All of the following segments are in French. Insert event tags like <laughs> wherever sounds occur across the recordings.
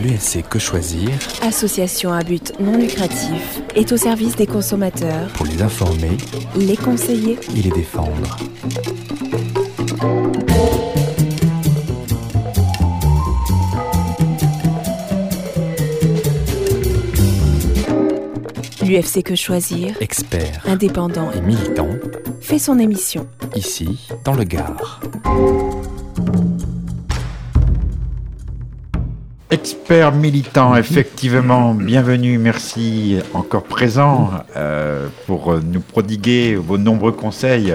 L'UFC Que Choisir, association à but non lucratif, est au service des consommateurs pour les informer, les conseiller et les défendre. L'UFC Que Choisir, Expert indépendant, et militant, fait son émission. ici, dans le Gard. Expert militant, effectivement, bienvenue, merci, encore présent euh, pour nous prodiguer vos nombreux conseils.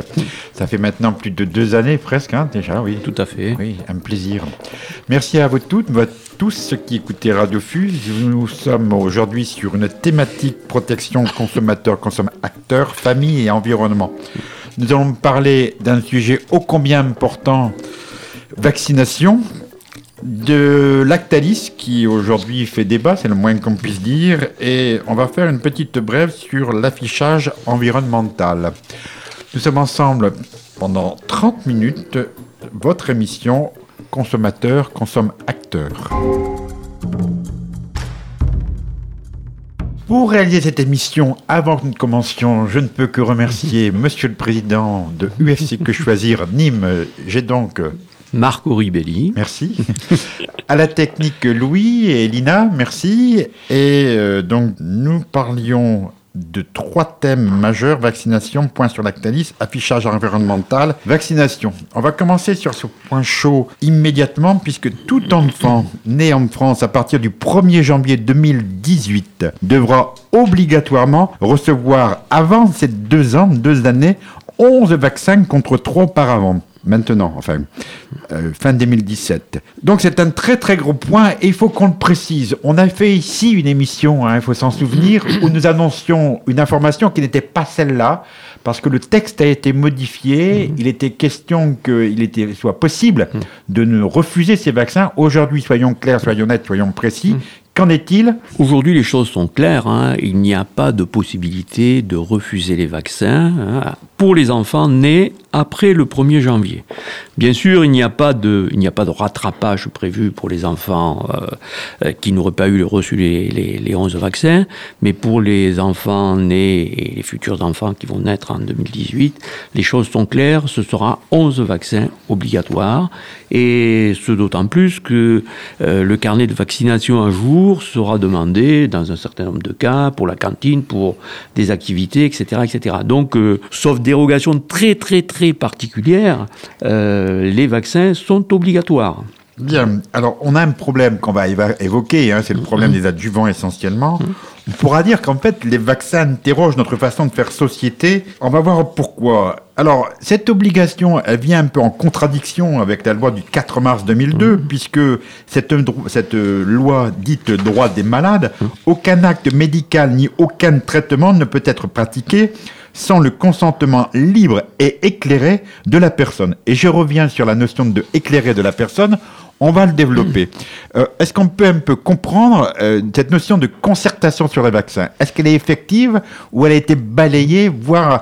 Ça fait maintenant plus de deux années presque, hein, déjà, oui. Tout à fait. Oui, un plaisir. Merci à vous toutes, vous tous ceux qui écoutez Radio Fuse. Nous sommes aujourd'hui sur une thématique protection consommateur, consomme acteur, famille et environnement. Nous allons parler d'un sujet ô combien important, vaccination, de Lactalis qui aujourd'hui fait débat, c'est le moins qu'on puisse dire, et on va faire une petite brève sur l'affichage environnemental. Nous sommes ensemble pendant 30 minutes, votre émission Consommateur consomme acteur. Pour réaliser cette émission, avant que nous commencions, je ne peux que remercier Monsieur le Président de UFC Que Choisir Nîmes. J'ai donc Marco Ribelli. Merci. <laughs> à la technique, Louis et Lina, merci. Et euh, donc, nous parlions de trois thèmes majeurs vaccination, point sur Lactalis, affichage environnemental, vaccination. On va commencer sur ce point chaud immédiatement, puisque tout enfant né en France à partir du 1er janvier 2018 devra obligatoirement recevoir avant ces deux ans, deux années, 11 vaccins contre trois auparavant maintenant, enfin, euh, fin 2017. Donc c'est un très très gros point et il faut qu'on le précise. On a fait ici une émission, hein, il faut s'en souvenir, <clears throat> où nous annoncions une information qui n'était pas celle-là, parce que le texte a été modifié, il était question qu'il était, soit possible de ne refuser ces vaccins. Aujourd'hui, soyons clairs, soyons nets, soyons précis. Qu'en est-il? Aujourd'hui, les choses sont claires. hein. Il n'y a pas de possibilité de refuser les vaccins hein, pour les enfants nés après le 1er janvier. Bien sûr, il n'y a pas de, a pas de rattrapage prévu pour les enfants euh, euh, qui n'auraient pas eu reçu les, les, les 11 vaccins, mais pour les enfants nés et les futurs enfants qui vont naître en 2018, les choses sont claires. Ce sera 11 vaccins obligatoires, et ce d'autant plus que euh, le carnet de vaccination un jour sera demandé dans un certain nombre de cas pour la cantine, pour des activités, etc., etc. Donc, sauf dérogation très très très particulière, euh, les vaccins sont obligatoires. Bien, alors on a un problème qu'on va évoquer, hein, c'est le problème des adjuvants essentiellement. On pourra dire qu'en fait les vaccins interrogent notre façon de faire société. On va voir pourquoi. Alors cette obligation, elle vient un peu en contradiction avec la loi du 4 mars 2002, puisque cette, dro- cette euh, loi dite droit des malades, aucun acte médical ni aucun traitement ne peut être pratiqué sans le consentement libre et éclairé de la personne. Et je reviens sur la notion de éclairé de la personne. On va le développer. <clears throat> Euh, Est-ce qu'on peut un peu comprendre euh, cette notion de concertation sur les vaccins? Est-ce qu'elle est effective ou elle a été balayée, voire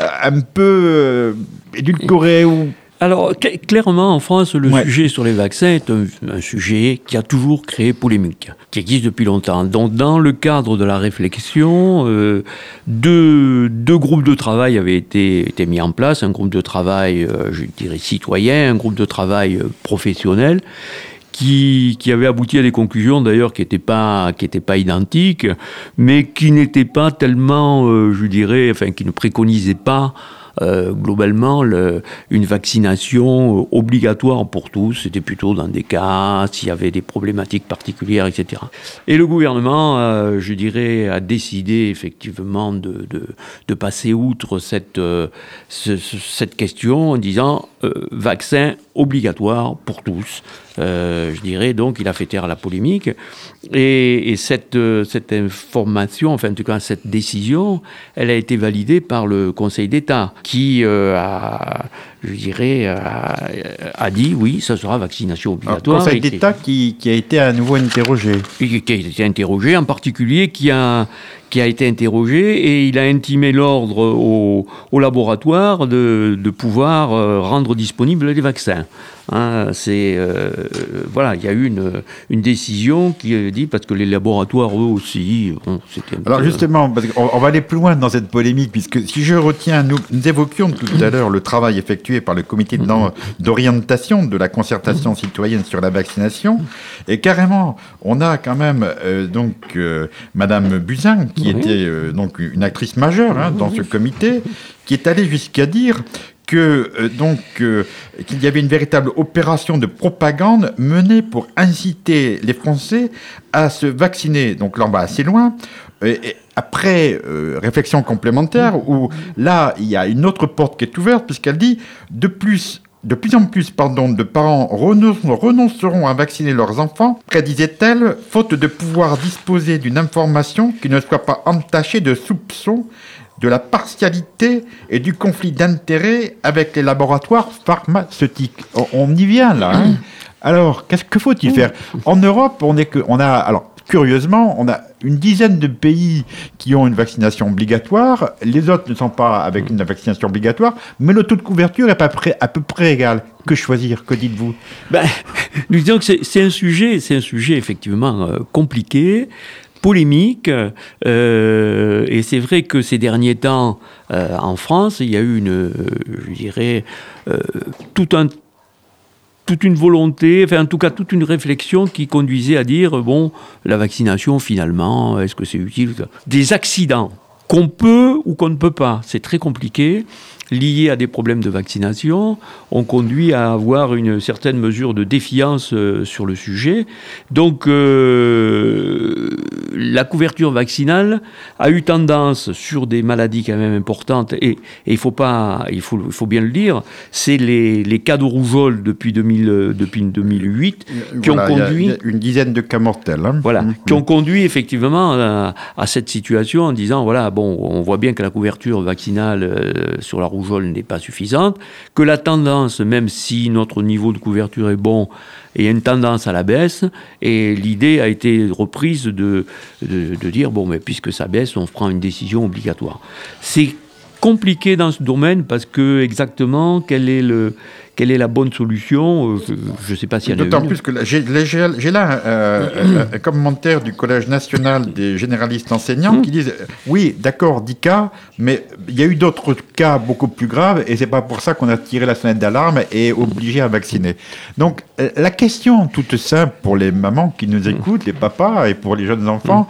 euh, un peu édulcorée ou... Alors, cl- clairement, en France, le Ouais. sujet sur les vaccins est un, un sujet qui a toujours créé polémique, qui existe depuis longtemps. Donc, dans le cadre de la réflexion, euh, deux, deux groupes de travail avaient été, été mis en place. Un groupe de travail, euh, je dirais, citoyen, un groupe de travail euh, professionnel. Qui, qui avait abouti à des conclusions d'ailleurs qui n'étaient pas qui étaient pas identiques, mais qui n'étaient pas tellement, euh, je dirais, enfin, qui ne préconisaient pas euh, globalement le- une vaccination euh, obligatoire pour tous. C'était plutôt dans des cas s'il y avait des problématiques particulières, etc. Et le gouvernement, euh, je dirais, a décidé effectivement de, de, de passer outre cette, ce- ce- cette question en disant vaccin obligatoire pour tous. Euh, je dirais donc il a fait taire la polémique. Et, et cette, euh, cette information, enfin en tout cas cette décision, elle a été validée par le Conseil d'État qui euh, a, je dirais, a, a dit oui, ça sera vaccination obligatoire. Conseil Et qui- d'État qui, qui a été à nouveau interrogé. qui a été interrogé, en particulier qui a, qui a été interrogé et il a intimé l'ordre au, au laboratoire de, de pouvoir euh, rendre disponibles les vaccins. Hein, c'est euh, voilà, il y a eu une, une décision qui est dit parce que les laboratoires eux aussi. Bon, Alors peu- justement, parce on va aller plus loin dans cette polémique, puisque si je retiens, nous, nous évoquions tout à l'heure le travail effectué par le comité d'orientation de la concertation citoyenne sur la vaccination, et carrément, on a quand même euh, donc euh, Madame Buzyn, qui Oui. était euh, donc une actrice majeure hein, dans ce comité, qui est allée jusqu'à dire que euh, donc euh, qu'il y avait une véritable opération de propagande menée pour inciter les Français à se vacciner. Donc là, on va assez loin. Et, et après euh, réflexion complémentaire, où là, il y a une autre porte qui est ouverte, puisqu'elle dit de plus. De plus en plus pardon, de parents renonce- renonceront à vacciner leurs enfants, prédisait-elle, faute de pouvoir disposer d'une information qui ne soit pas entachée de soupçons de la partialité et du conflit d'intérêts avec les laboratoires pharmaceutiques. On, on y vient là. hein. Alors, qu'est-ce que faut-il faire? En Europe, on est que, on a, alors curieusement, on a une dizaine de pays qui ont une vaccination obligatoire. Les autres ne sont pas avec une vaccination obligatoire, mais le taux de couverture est à peu près, à peu près égal. Que choisir Que dites-vous? Ben, <laughs> nous disons que c'est c'est un sujet, c'est un sujet effectivement euh, compliqué, polémique, euh, et c'est vrai que ces derniers temps, euh, en France, il y a eu une, euh, je dirais, euh, tout un toute une volonté, enfin en tout cas toute une réflexion qui conduisait à dire bon, la vaccination finalement, est-ce que c'est utile Des accidents qu'on peut ou qu'on ne peut pas, c'est très compliqué, liés à des problèmes de vaccination, ont conduit à avoir une certaine mesure de défiance euh, sur le sujet. Donc euh, la couverture vaccinale a eu tendance sur des maladies quand même importantes, et, et il faut pas, il faut, il faut bien le dire, c'est les, les cas de rougeole depuis, 2000, euh, depuis 2008 qui Voilà, ont il y a- conduit il y a une dizaine de cas mortels. hein. voilà, Mhm. qui ont conduit effectivement à, à cette situation en disant voilà, bon, on voit bien que la couverture vaccinale euh, sur la rougeole n'est pas suffisante, que la tendance, même si notre niveau de couverture est bon, a une tendance à la baisse, et l'idée a été reprise de, de, de dire bon, mais puisque ça baisse, on prend une décision obligatoire. C'est compliqué dans ce domaine parce que exactement quel est le quelle est la bonne solution euh, Je ne sais pas s'il y en a D'autant plus que j'ai là euh, euh, un commentaire du Collège national des généralistes enseignants qui disent oui, d'accord, 10 cas, mais il y a eu d'autres cas beaucoup plus graves et c'est pas pour ça qu'on a tiré la sonnette d'alarme et obligé à vacciner. Donc la question toute simple pour les mamans qui nous écoutent, les papas et pour les jeunes enfants,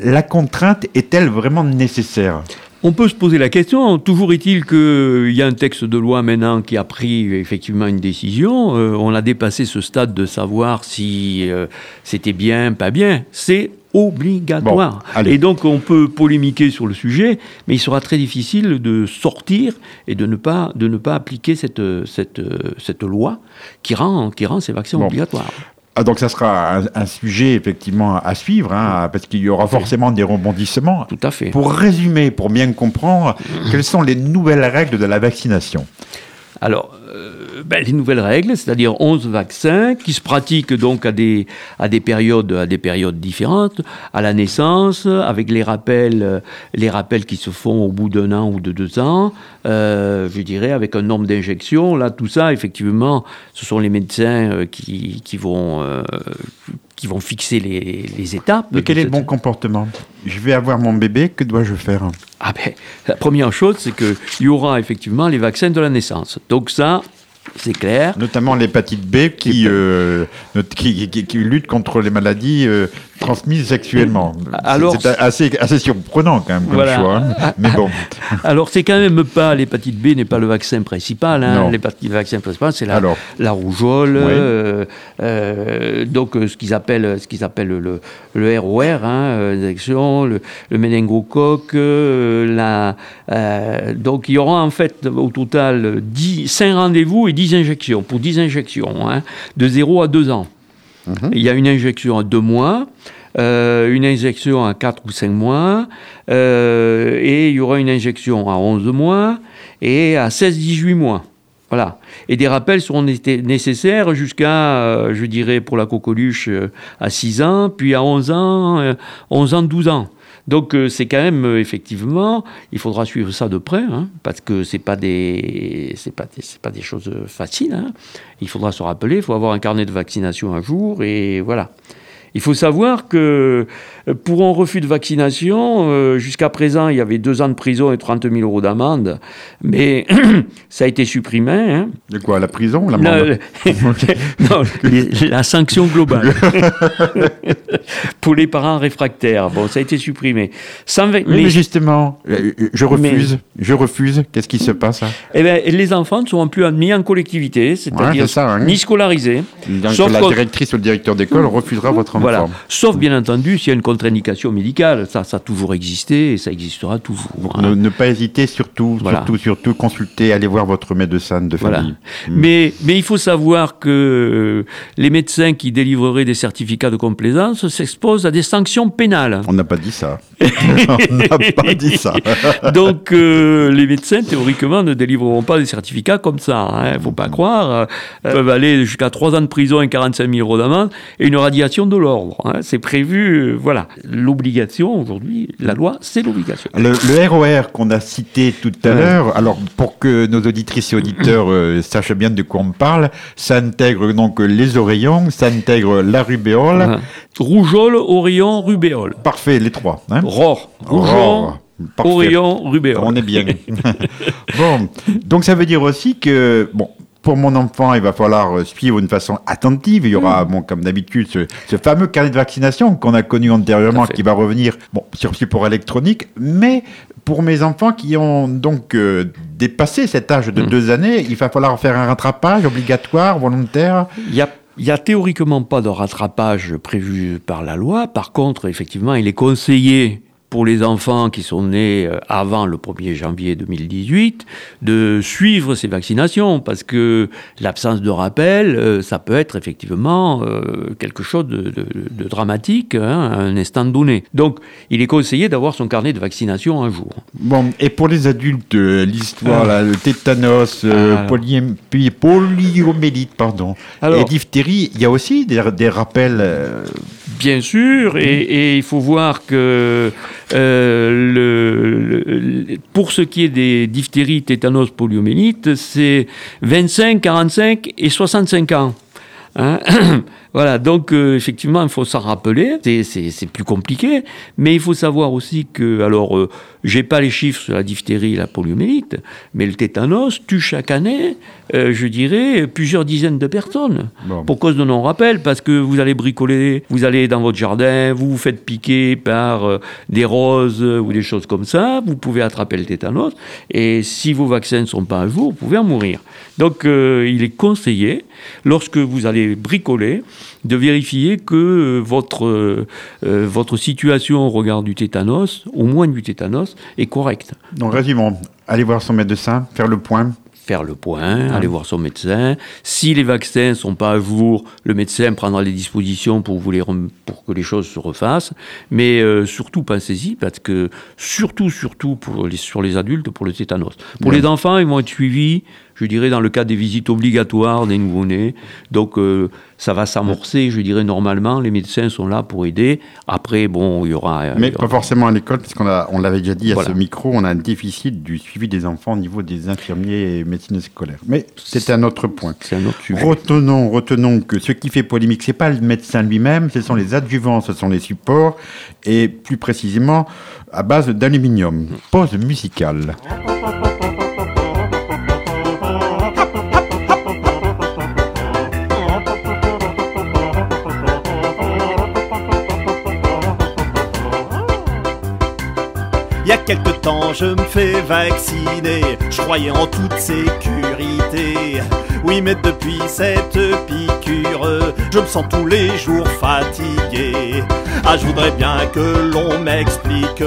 la contrainte est-elle vraiment nécessaire? On peut se poser la question. Toujours est-il qu'il y a un texte de loi maintenant qui a pris effectivement une décision. Euh, on a dépassé ce stade de savoir si euh, c'était bien, pas bien. C'est obligatoire. Bon, et donc on peut polémiquer sur le sujet, mais il sera très difficile de sortir et de ne pas, de ne pas appliquer cette, cette, cette loi qui rend, qui rend ces vaccins Bon. obligatoires. Ah, donc ça sera un, un sujet effectivement à suivre, hein, parce qu'il y aura forcément des rebondissements. Tout à fait. Pour résumer, pour bien comprendre, <clears throat> quelles sont les nouvelles règles de la vaccination? Alors, euh, ben, les nouvelles règles, c'est-à-dire 11 vaccins qui se pratiquent donc à des, à des, périodes, à des périodes différentes, à la naissance, avec les rappels, euh, les rappels qui se font au bout d'un an ou de deux ans, euh, je dirais, avec un nombre d'injections. Là, tout ça, effectivement, ce sont les médecins euh, qui, qui vont... euh, qui vont fixer les, les étapes. Mais quel est le bon comportement? Je vais avoir mon bébé, que dois-je faire? Ah ben, la première chose, c'est qu'il y aura effectivement les vaccins de la naissance. Donc ça, c'est clair. Notamment l'hépatite B qui, euh, not- qui, qui- qui lutte contre les maladies euh, transmises sexuellement. C'est- Alors- c'est assez, assez surprenant quand même comme Voilà. choix. hein. <laughs> Mais bon, Alors, c'est quand même pas l'hépatite B n'est pas le vaccin principal. hein. L'hépatite le vaccin principal, c'est la, Alors. la rougeole. Oui. euh, donc, ce qu'ils appellent, ce qu'ils appellent le, le ROR, hein, le, le méningocoque. la, donc, il y aura en fait au total 10, 5 rendez-vous et 10 injections, pour 10 injections, hein, de 0 à 2 ans. Il y a une injection à 2 mois. euh, une injection à 4 ou 5 mois, euh, et il y aura une injection à 11 mois et à 16-18 mois. Voilà. Et des rappels seront né- nécessaires jusqu'à, euh, je dirais, pour la coqueluche, euh, à 6 ans, puis à 11 ans, euh, 11 ans, 12 ans. Donc euh, c'est quand même euh, effectivement, il faudra suivre ça de près, hein, parce que c'est pas des, c'est pas, des- pas des choses faciles. hein. Il faudra se rappeler, il faut avoir un carnet de vaccination un jour, et voilà. Il faut savoir que euh, pour un refus de vaccination, euh, jusqu'à présent, il y avait deux ans de prison et 30 000 euros d'amende, mais <clears throat> ça a été supprimé. hein. De quoi La prison la <laughs> <laughs> La, non, sanction globale <laughs> pour les parents réfractaires. Bon, ça a été supprimé. Mais justement, euh, je refuse. Je refuse. Qu'est-ce qui se passe hein? Eh ben, les enfants ne seront plus admis en collectivité, c'est-à-dire Ouais, hein. ni scolarisés. Donc, Sauf La directrice ou le directeur d'école refusera votre enfant. Voilà. Sauf bien entendu s'il y a une contre-indication médicale. Ça, ça a toujours existé et ça existera toujours. Hein. ne, ne pas hésiter, surtout, Voilà. surtout, surtout, consulter, aller voir votre médecin de Voilà. famille. Mm. Mais, mais il faut savoir que euh, les médecins qui délivreraient des certificats de complaisance s'exposent à des sanctions pénales. On n'a pas dit ça. <laughs> On n'a pas dit ça. <laughs> Donc euh, les médecins, théoriquement, ne délivreront pas des certificats comme ça. Il ne faut pas croire. Euh, Ils peuvent aller jusqu'à 3 ans de prison et 45 000 euros d'amende et une radiation de l'ordre. hein. C'est prévu. euh, voilà. L'obligation, aujourd'hui, la loi, c'est l'obligation. Le, le ROR qu'on a cité tout à l'heure, alors pour que nos auditrices et auditeurs euh, sachent bien de quoi on parle, ça intègre donc les oreillons, ça intègre la rubéole. Hein. Rougeole, Orion, Rubéole. Parfait, les trois. Hein Aurore. Parfait. Orion, Rubéole. On est bien. <laughs> bon, donc ça veut dire aussi que, bon, pour mon enfant, il va falloir euh, suivre d'une façon attentive. Il y Mm. aura, bon, comme d'habitude, ce, ce fameux carnet de vaccination qu'on a connu antérieurement, qui va revenir, bon, sur support électronique, mais pour mes enfants qui ont donc euh, dépassé cet âge de Mm. deux années, il va falloir faire un rattrapage obligatoire, volontaire. Il y a, il y a théoriquement pas de rattrapage prévu par la loi. Par contre, effectivement, il est conseillé pour les enfants qui sont nés euh, avant le 1er janvier 2018 de suivre ces vaccinations parce que l'absence de rappel, euh, ça peut être effectivement euh, quelque chose de, de- de dramatique hein, à un instant donné. Donc, il est conseillé d'avoir son carnet de vaccination un jour. Bon, et pour les adultes, euh, l'histoire, là, le tétanos, euh, Ah. poliomélite, pardon, Alors- et diphtérie, il y a aussi des, des rappels. euh, Bien sûr, et, il faut voir que euh, pour ce qui est des diphtéries, tétanos, poliomyélite, c'est 25, 45 et 65 ans. Hein <clears throat> voilà, donc euh, effectivement, il faut s'en rappeler. C'est- plus compliqué, mais il faut savoir aussi que, alors, euh, j'ai pas les chiffres sur la diphtérie et la poliomyélite, mais le tétanos tue chaque année, euh, je dirais, plusieurs dizaines de personnes Bon. pour cause de non-rappel, parce que vous allez bricoler, vous allez dans votre jardin, vous vous faites piquer par euh, des roses ou des choses comme ça, vous pouvez attraper le tétanos, et si vos vaccins ne sont pas à jour, vous pouvez en mourir. Donc il est conseillé, lorsque vous allez bricoler, de vérifier que euh, votre, euh, euh, votre situation au regard du tétanos, au moins du tétanos, est correcte. Donc, résumons. Aller voir son médecin, faire le point. faire le point, aller voir son médecin. Si les vaccins sont pas à jour, le médecin prendra les dispositions pour, vous les rem- pour que les choses se refassent. Mais euh, surtout, pensez-y, parce que surtout, surtout pour les, sur les adultes, pour le tétanos. Pour les enfants, ils vont être suivis, je dirais, dans le cadre des visites obligatoires des nouveau-nés. Donc, euh, ça va s'amorcer, je dirais, normalement. Les médecins sont là pour aider. Après, bon, il y aura... Mais y aura- pas forcément à l'école, puisqu'on a- on l'avait déjà dit à Voilà. ce micro, on a un déficit du suivi des enfants au niveau des infirmiers et médecine scolaire. Mais c'est un autre point. C'est un autre sujet. Retenons, retenons que ce qui fait polémique, c'est pas le médecin lui-même, ce sont les adjuvants, ce sont les supports, et plus précisément à base d'aluminium. Pause musicale. Quelque temps, je me fais vacciner. Je croyais en toute sécurité. Oui, mais depuis cette piqûre, je me sens tous les jours fatigué. Ah, je voudrais bien que l'on m'explique.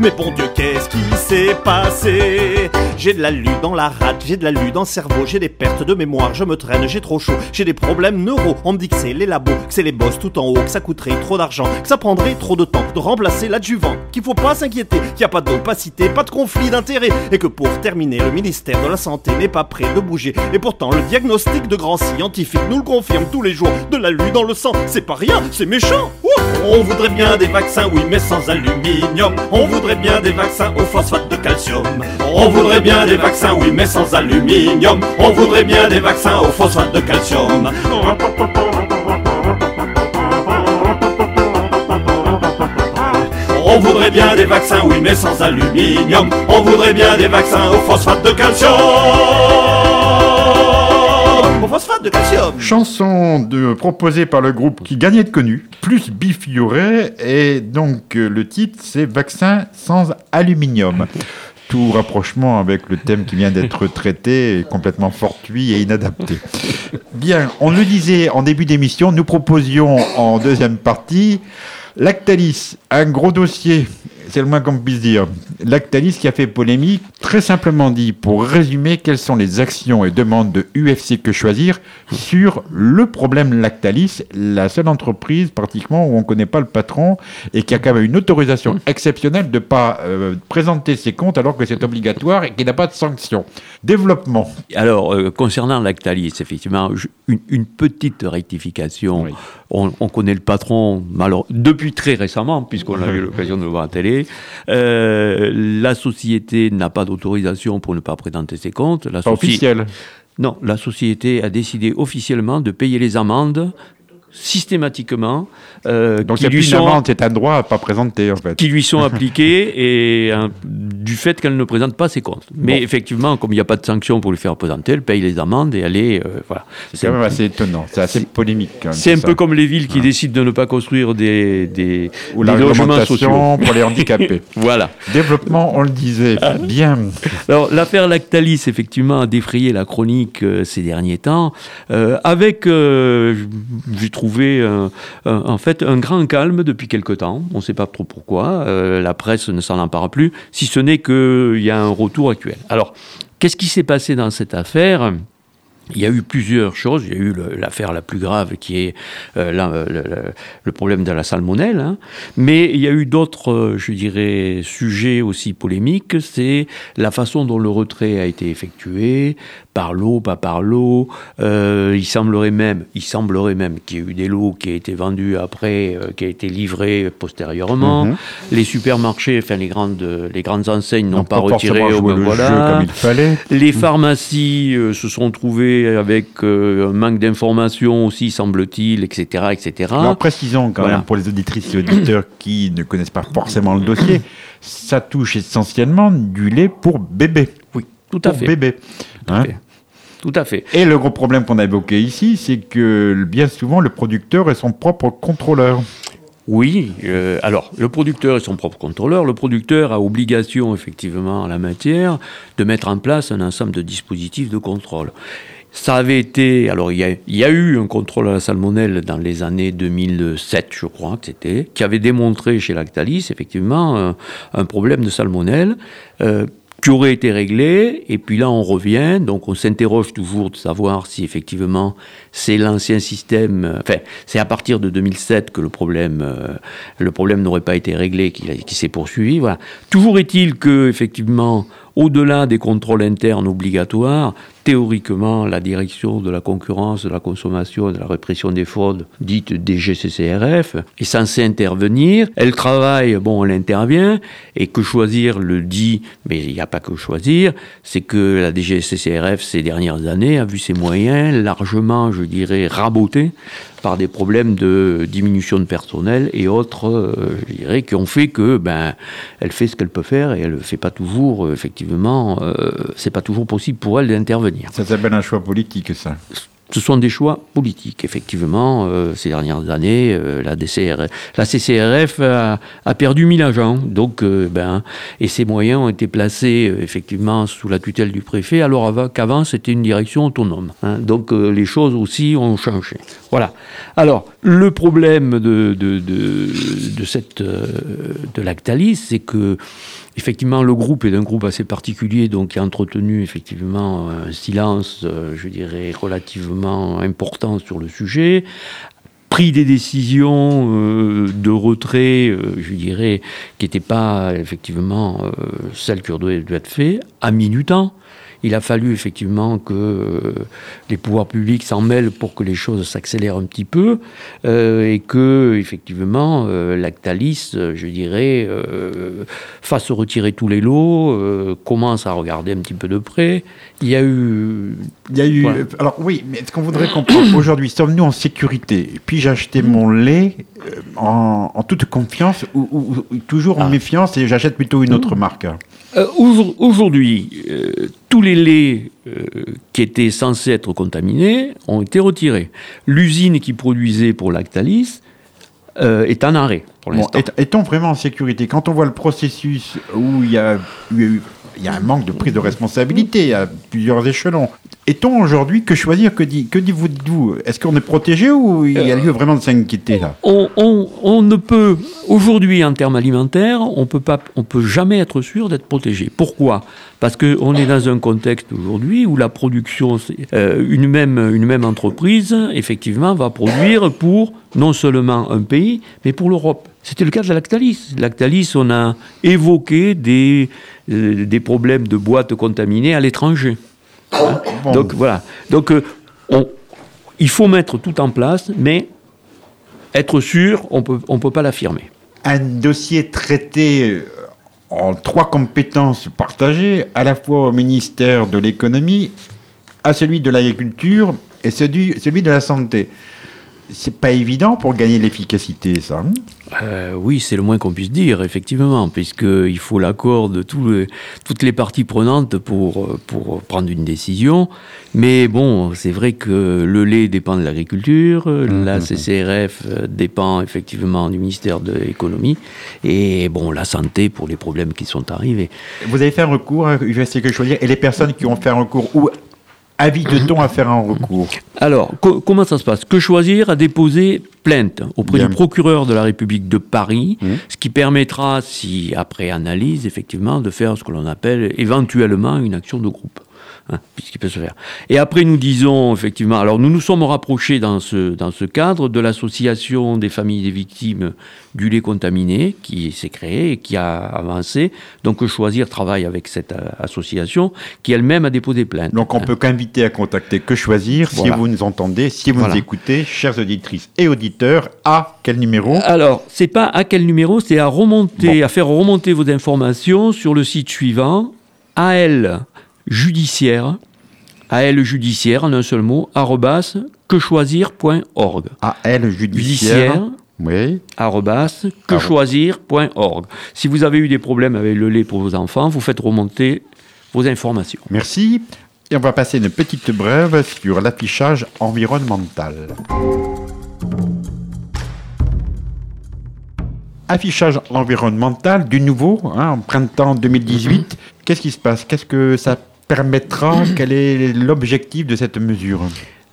Mais bon Dieu, qu'est-ce qui s'est passé? J'ai de la lue dans la rate, j'ai de la lue dans le cerveau, j'ai des pertes de mémoire, je me traîne, j'ai trop chaud, j'ai des problèmes neuro. On me dit que c'est les labos, que c'est les boss tout en haut, que ça coûterait trop d'argent, que ça prendrait trop de temps de remplacer l'adjuvant, qu'il faut pas s'inquiéter, qu'il n'y a pas pas de conflit d'intérêts, et que pour terminer, le ministère de la Santé n'est pas prêt de bouger. Et pourtant, le diagnostic de grands scientifiques nous le confirme tous les jours. De la lue dans le sang, c'est pas rien, c'est méchant. On voudrait bien des vaccins, oui, mais sans aluminium. On voudrait bien des vaccins au phosphate de calcium. On voudrait bien des vaccins, oui, mais sans aluminium. On voudrait bien des vaccins au phosphate de calcium. On voudrait bien des vaccins, oui, mais sans aluminium. On voudrait bien des vaccins au phosphate de calcium. Au phosphate de calcium. Chanson de, proposée par le groupe qui gagnait de connu, plus Bifuré, et donc euh, le titre c'est Vaccin sans aluminium. Tout rapprochement avec le thème qui vient d'être traité est complètement fortuit et inadapté. Bien, on le disait en début d'émission, nous proposions en deuxième partie Lactalis, un gros dossier c'est le moins qu'on puisse dire. Lactalis qui a fait polémique, très simplement dit, pour résumer, quelles sont les actions et demandes de UFC que choisir sur le problème Lactalis, la seule entreprise pratiquement où on ne connaît pas le patron et qui a quand même une autorisation exceptionnelle de ne pas euh, présenter ses comptes alors que c'est obligatoire et qui n'a pas de sanction. Développement. Alors, euh, concernant Lactalis, effectivement, une, petite rectification. On, connaît le patron alors, depuis très récemment, puisqu'on a <laughs> eu l'occasion de le voir à la Euh, la société n'a pas d'autorisation pour ne pas présenter ses comptes. La pas officielle Non, la société a décidé officiellement de payer les amendes systématiquement. Euh, Donc qui lui sont, c'est un droit à pas présenter en fait. Qui lui sont appliqués et du fait qu'elle ne présente pas ses comptes. Mais effectivement, comme il n'y a pas de sanction pour lui faire présenter, elle paye les amendes et elle est euh, voilà. C'est quand même assez étonnant, c'est assez polémique. C'est un peu comme les villes qui décident de ne pas construire des des, Ou la logements sociaux pour les handicapés. <laughs> voilà. Développement, on le disait ah. bien. Alors l'affaire Lactalis effectivement a défrayé la chronique euh, ces derniers temps avec trouvé en fait un grand calme depuis quelque temps. On ne sait pas trop pourquoi. Euh, la presse ne s'en empare plus, si ce n'est qu'il y a un retour actuel. Alors, qu'est-ce qui s'est passé dans cette affaire? Il y a eu plusieurs choses. Il y a eu l'affaire la plus grave qui est euh, le, problème de la salmonelle. Hein. Mais il y a eu d'autres, euh, je dirais, sujets aussi polémiques. C'est la façon dont le retrait a été effectué, par l'eau, pas par l'eau. Euh, il semblerait même, il semblerait même qu'il y ait eu des lots qui aient été vendus après, euh, qui aient été livrés postérieurement. Mhm. Les supermarchés, enfin les grandes, les grandes enseignes n'ont pas, retiré au voilà. comme il fallait. Les pharmacies euh, se sont trouvées avec un manque d'informations aussi, semble-t-il, etc., etc. Alors précisons quand même pour les auditrices et auditeurs <clears throat> qui ne connaissent pas forcément le dossier, ça touche essentiellement du lait pour bébé. Oui, tout à fait. Bébé. Tout à hein fait. Tout à fait. Et le gros problème qu'on a évoqué ici, c'est que bien souvent, le producteur est son propre contrôleur. Oui, euh, alors le producteur est son propre contrôleur. Le producteur a obligation, effectivement, en la matière, de mettre en place un ensemble de dispositifs de contrôle. Ça avait été, alors il y, a, eu un contrôle à la salmonelle dans les années 2007, je crois que qui avait démontré chez Lactalis effectivement un, problème de salmonelle. Euh, qui aurait été réglé, et puis là on revient, donc on s'interroge toujours de savoir si effectivement c'est l'ancien système, euh, enfin c'est à partir de 2007 que le problème, euh, problème n'aurait pas été réglé, qui, s'est poursuivi. Toujours est-il que effectivement au-delà des contrôles internes obligatoires, théoriquement, la direction de la concurrence, de la consommation de la répression des fraudes, dite DGCCRF, est censée intervenir. Elle travaille, bon, elle intervient, et que choisir le dit, mais il n'y a pas que choisir, c'est que la DGCCRF, ces dernières années, a vu ses moyens largement, je dirais, rabotés par des problèmes de diminution de personnel et autres, euh, je dirais, qui ont fait que ben, elle fait ce qu'elle peut faire et elle ne fait pas toujours, euh, effectivement, euh, c'est pas toujours possible pour elle d'intervenir. Ça s'appelle un choix politique, ça ce sont des choix politiques, effectivement. Euh, ces dernières années, euh, la, CCRF a, perdu 1000 agents, donc, euh, ben, et ces moyens ont été placés effectivement sous la tutelle du préfet, alors qu'avant c'était une direction autonome. Hein. donc les choses aussi ont changé. Voilà. Alors le problème de, Lactalis, c'est que Effectivement, le groupe est un groupe assez particulier, donc qui a entretenu effectivement un silence, je dirais, relativement important sur le sujet, pris des décisions euh, de retrait, euh, je dirais, qui n'étaient pas effectivement celles qui auraient dû être faites, à mi temps. il a fallu effectivement que euh, les pouvoirs publics s'en mêlent pour que les choses s'accélèrent un petit peu euh, et que effectivement euh, Lactalis, euh, je dirais, euh, fasse retirer tous les lots, euh, commence à regarder un petit peu de près. Il y a eu Il y a eu. Voilà. Alors oui, mais ce qu'on voudrait comprendre <clears throat> aujourd'hui, sommes-nous en sécurité? Puis-je acheter mon lait euh, en, en toute confiance ou, ou- ou toujours en Ah. méfiance et j'achète plutôt une autre marque? Euh, aujourd- Aujourd'hui, euh, tous les laits euh, qui étaient censés être contaminés ont été retirés. L'usine qui produisait pour Lactalis est en arrêt pour Bon, l'instant. est- Est-on vraiment en sécurité? Quand on voit le processus où il y a, eu- il y a un manque de prise de responsabilité à plusieurs échelons, est-on aujourd'hui que choisir Que, dit, que dites-vous Est-ce qu'on est protégé ou il y a lieu vraiment de s'inquiéter là? on, on- on ne peut aujourd'hui en termes alimentaires, on peut pas, on peut jamais être sûr d'être protégé. Pourquoi? Parce que on est dans un contexte aujourd'hui où la production, euh, une même une même entreprise, effectivement, va produire pour non seulement un pays, mais pour l'Europe. C'était le cas de la Lactalis. Lactalis, on a évoqué des euh, des problèmes de boîtes contaminées à l'étranger. Bon, Donc voilà. Donc euh, on- il faut mettre tout en place, mais être sûr, on peut, on peut pas l'affirmer. un dossier traité euh, en trois compétences partagées, à la fois au ministère de l'économie, à celui de l'agriculture et celui, celui de la santé. C'est pas évident pour gagner l'efficacité, ça. hein? Euh, oui, c'est le moins qu'on puisse dire, effectivement, puisqu'il faut l'accord de toutes les parties prenantes pour, pour prendre une décision. Mais bon, c'est vrai que le lait dépend de l'agriculture, euh, la CCRF euh, dépend effectivement du ministère de l'économie, et bon, la santé pour les problèmes qui sont arrivés. Vous avez fait un recours à UVC que choisir et les personnes qui ont fait un recours, où invite-t-on à faire un recours Alors, co- comment ça se passe? Que choisir a déposé plainte auprès Bien. du procureur de la République de Paris, Mhm. ce qui permettra, si après analyse, effectivement, de faire ce que l'on appelle éventuellement une action de groupe? Hein, puisqu'il peut se faire. Et après, nous disons, effectivement, alors nous nous sommes rapprochés dans ce, dans ce cadre de l'association des familles des victimes du lait contaminé, qui s'est créée et qui a avancé. Donc, Choisir travaille avec cette euh, association, qui elle-même a déposé plainte. Donc on hein. peut qu'inviter à contacter Que Choisir si vous nous entendez, si vous Voilà. nous écoutez, chères auditrices et auditeurs, à quel numéro? Alors, c'est pas à quel numéro, c'est à remonter, à faire remonter vos informations sur le site suivant, AL judiciaire, AL judiciaire en un seul mot, arrobas, quechoisir.org. AL judiciaire. Judiciaire, Oui. arrobas. Si vous avez eu des problèmes avec le lait pour vos enfants, vous faites remonter vos informations. Merci. Et on va passer une petite brève sur l'affichage environnemental. Affichage environnemental du nouveau, hein, en printemps 2018. Qu'est-ce qui se passe? Qu'est-ce que ça permettra <clears throat> Quel est l'objectif de cette mesure?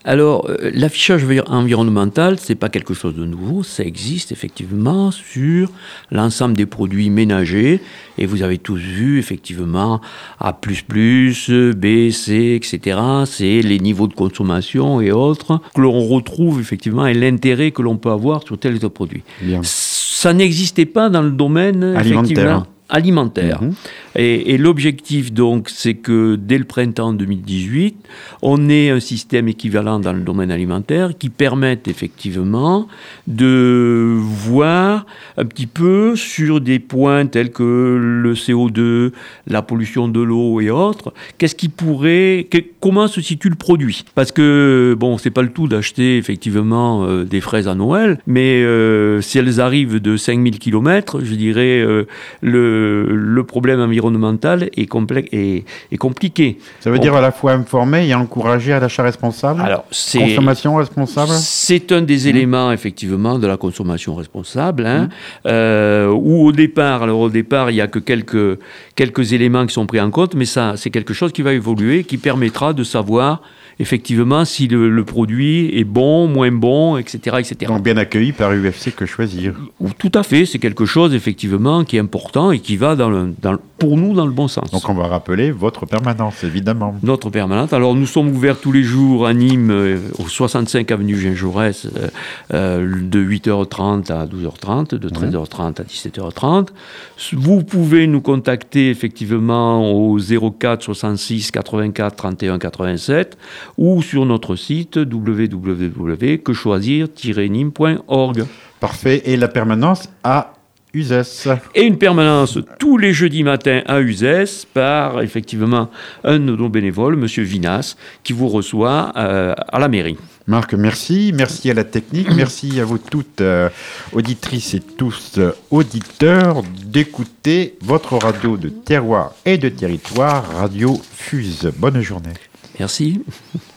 Alors, euh, l'affichage envi- environnemental, c'est pas quelque chose de nouveau, ça existe effectivement sur l'ensemble des produits ménagers, et vous avez tous vu effectivement A++, B, C, etc. C'est les niveaux de consommation et autres que l'on retrouve effectivement et l'intérêt que l'on peut avoir sur tel ou tel produit. Bien. Ça n'existait pas dans le domaine Alimentaire. Alimentaire. Mhm. Et, et l'objectif, donc, c'est que dès le printemps 2018, on ait un système équivalent dans le domaine alimentaire qui permette effectivement de voir un petit peu sur des points tels que le CO2, la pollution de l'eau et autres, qu'est-ce qui pourrait, que- comment se situe le produit? Parce que, bon, c'est pas le tout d'acheter effectivement euh, des fraises à Noël, mais euh, si elles arrivent de 5000 km, je dirais, euh, le, le problème environnemental est, et, est compliqué. Ça veut On- dire à la fois informer et encourager à l'achat responsable Alors, c'est. Consommation responsable C'est un des éléments, effectivement, de la consommation responsable, hein, euh, où au départ, alors au départ, il n'y a que quelques, quelques éléments qui sont pris en compte, mais ça, c'est quelque chose qui va évoluer, qui permettra de savoir effectivement si le, le produit est bon, moins bon, etc. etc. Donc bien accueilli par UFC Que Choisir. Ou- Tout à fait, c'est quelque chose effectivement qui est important et qui va dans le, dans le- pour nous dans le bon sens. Donc on va rappeler votre permanence, évidemment. Notre permanente. Alors nous sommes ouverts tous les jours à Nîmes, euh, au 65 avenue Jean Jaurès, euh, euh, de 8h30 à 12h30, de 13h30 à 17h30. Vous pouvez nous contacter effectivement au 04 66 84 31 87 ou sur notre site www.quechoisir-nîmes.org. Parfait. Et la permanence à Uzès. Et une permanence tous les jeudis matins à Uzès par effectivement un de nos bénévoles, Monsieur Vinas, qui vous reçoit euh, à la mairie. Marc, merci. Merci à la technique. <clears throat> Merci à vous toutes, euh, auditrices et tous euh, auditeurs, d'écouter votre radio de terroir et de territoire, Radio Fuse. Bonne journée. Merci. <laughs>